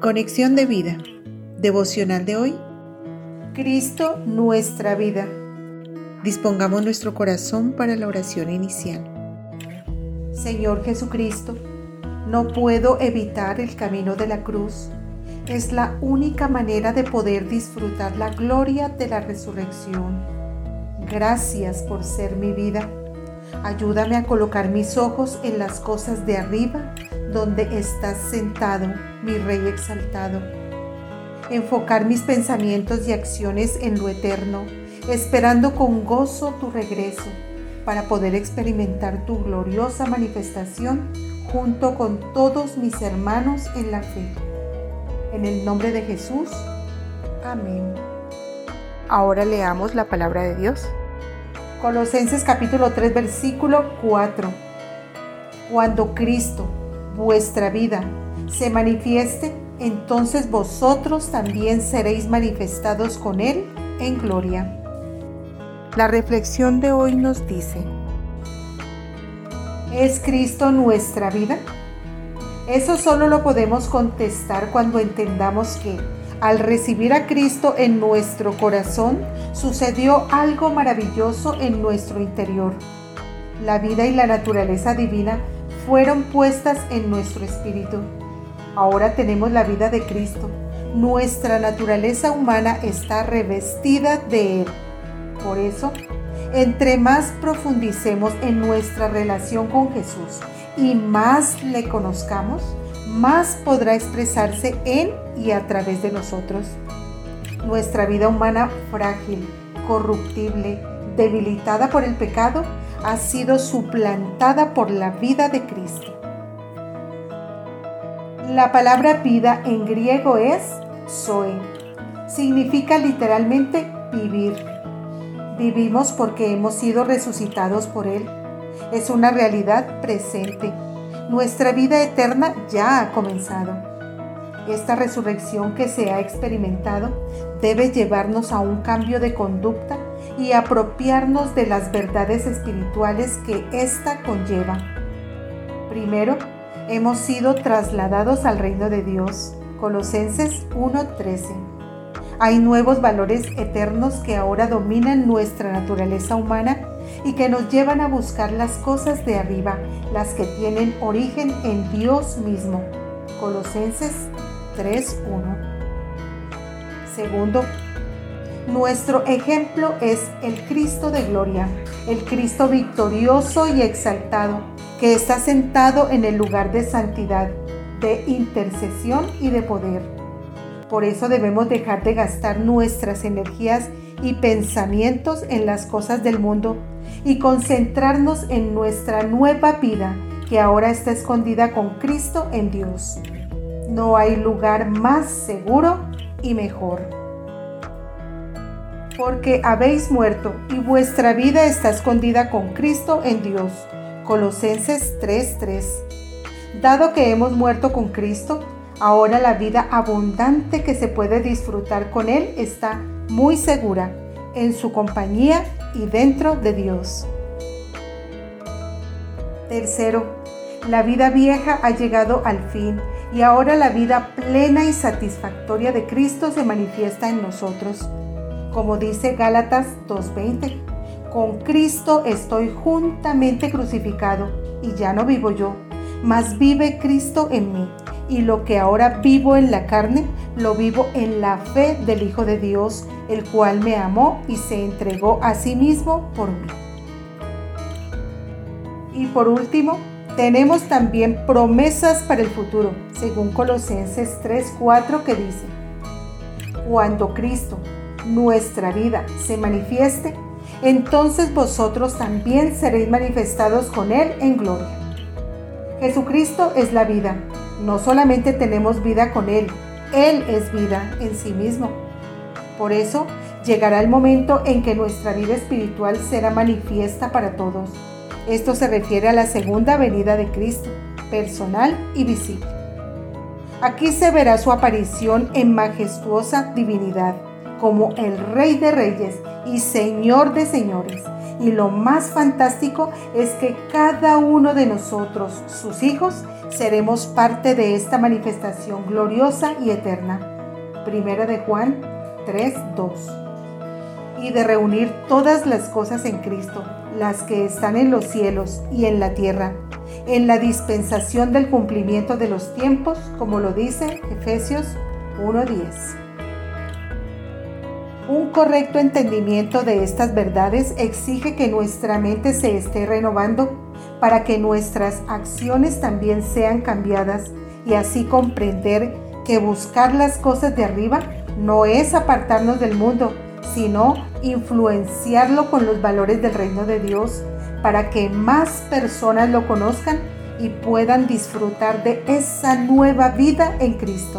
Conexión de vida. Devocional de hoy. Cristo nuestra vida. Dispongamos nuestro corazón para la oración inicial. Señor Jesucristo, no puedo evitar el camino de la cruz. Es la única manera de poder disfrutar la gloria de la resurrección. Gracias por ser mi vida. Ayúdame a colocar mis ojos en las cosas de arriba, donde estás sentado, mi Rey exaltado. Enfocar mis pensamientos y acciones en lo eterno, esperando con gozo tu regreso, para poder experimentar tu gloriosa manifestación junto con todos mis hermanos en la fe. En el nombre de Jesús. Amén. Ahora leamos la palabra de Dios. Colosenses capítulo 3 versículo 4. Cuando Cristo, vuestra vida, se manifieste, entonces vosotros también seréis manifestados con Él en gloria. La reflexión de hoy nos dice, ¿es Cristo nuestra vida? Eso solo lo podemos contestar cuando entendamos que al recibir a Cristo en nuestro corazón, sucedió algo maravilloso en nuestro interior. La vida y la naturaleza divina fueron puestas en nuestro espíritu. Ahora tenemos la vida de Cristo. Nuestra naturaleza humana está revestida de Él. Por eso, entre más profundicemos en nuestra relación con Jesús y más le conozcamos, más podrá expresarse en y a través de nosotros. Nuestra vida humana frágil, corruptible, debilitada por el pecado, ha sido suplantada por la vida de Cristo. La palabra vida en griego es zoe. Significa literalmente vivir. Vivimos porque hemos sido resucitados por Él. Es una realidad presente nuestra vida eterna ya ha comenzado. Esta resurrección que se ha experimentado debe llevarnos a un cambio de conducta y apropiarnos de las verdades espirituales que ésta conlleva. Primero, hemos sido trasladados al reino de Dios. Colosenses 1:13. Hay nuevos valores eternos que ahora dominan nuestra naturaleza humana y que nos llevan a buscar las cosas de arriba, las que tienen origen en Dios mismo. Colosenses 3.1. Segundo, nuestro ejemplo es el Cristo de gloria, el Cristo victorioso y exaltado, que está sentado en el lugar de santidad, de intercesión y de poder. Por eso debemos dejar de gastar nuestras energías y pensamientos en las cosas del mundo y concentrarnos en nuestra nueva vida que ahora está escondida con Cristo en Dios. No hay lugar más seguro y mejor. Porque habéis muerto y vuestra vida está escondida con Cristo en Dios. Colosenses 3:3. Dado que hemos muerto con Cristo, ahora la vida abundante que se puede disfrutar con Él está muy segura en su compañía y dentro de Dios. Tercero, la vida vieja ha llegado al fin y ahora la vida plena y satisfactoria de Cristo se manifiesta en nosotros. Como dice Gálatas 2.20, con Cristo estoy juntamente crucificado y ya no vivo yo, mas vive Cristo en mí y lo que ahora vivo en la carne, lo vivo en la fe del Hijo de Dios, el cual me amó y se entregó a sí mismo por mí. Y por último, tenemos también promesas para el futuro, según Colosenses 3:4 que dice, cuando Cristo, nuestra vida, se manifieste, entonces vosotros también seréis manifestados con Él en gloria. Jesucristo es la vida no solamente tenemos vida con Él, Él es vida en sí mismo. Por eso llegará el momento en que nuestra vida espiritual será manifiesta para todos. Esto se refiere a la segunda venida de Cristo, personal y visible. Aquí se verá su aparición en majestuosa divinidad, como el Rey de Reyes y Señor de Señores, Y lo más fantástico es que cada uno de nosotros, sus hijos, seremos parte de esta manifestación gloriosa y eterna. Primera de Juan 3:2. Y de reunir todas las cosas en Cristo, las que están en los cielos y en la tierra, en la dispensación del cumplimiento de los tiempos, como lo dice Efesios 1:10. Un correcto entendimiento de estas verdades exige que nuestra mente se esté renovando para que nuestras acciones también sean cambiadas y así comprender que buscar las cosas de arriba no es apartarnos del mundo, sino influenciarlo con los valores del reino de Dios para que más personas lo conozcan y puedan disfrutar de esa nueva vida en Cristo.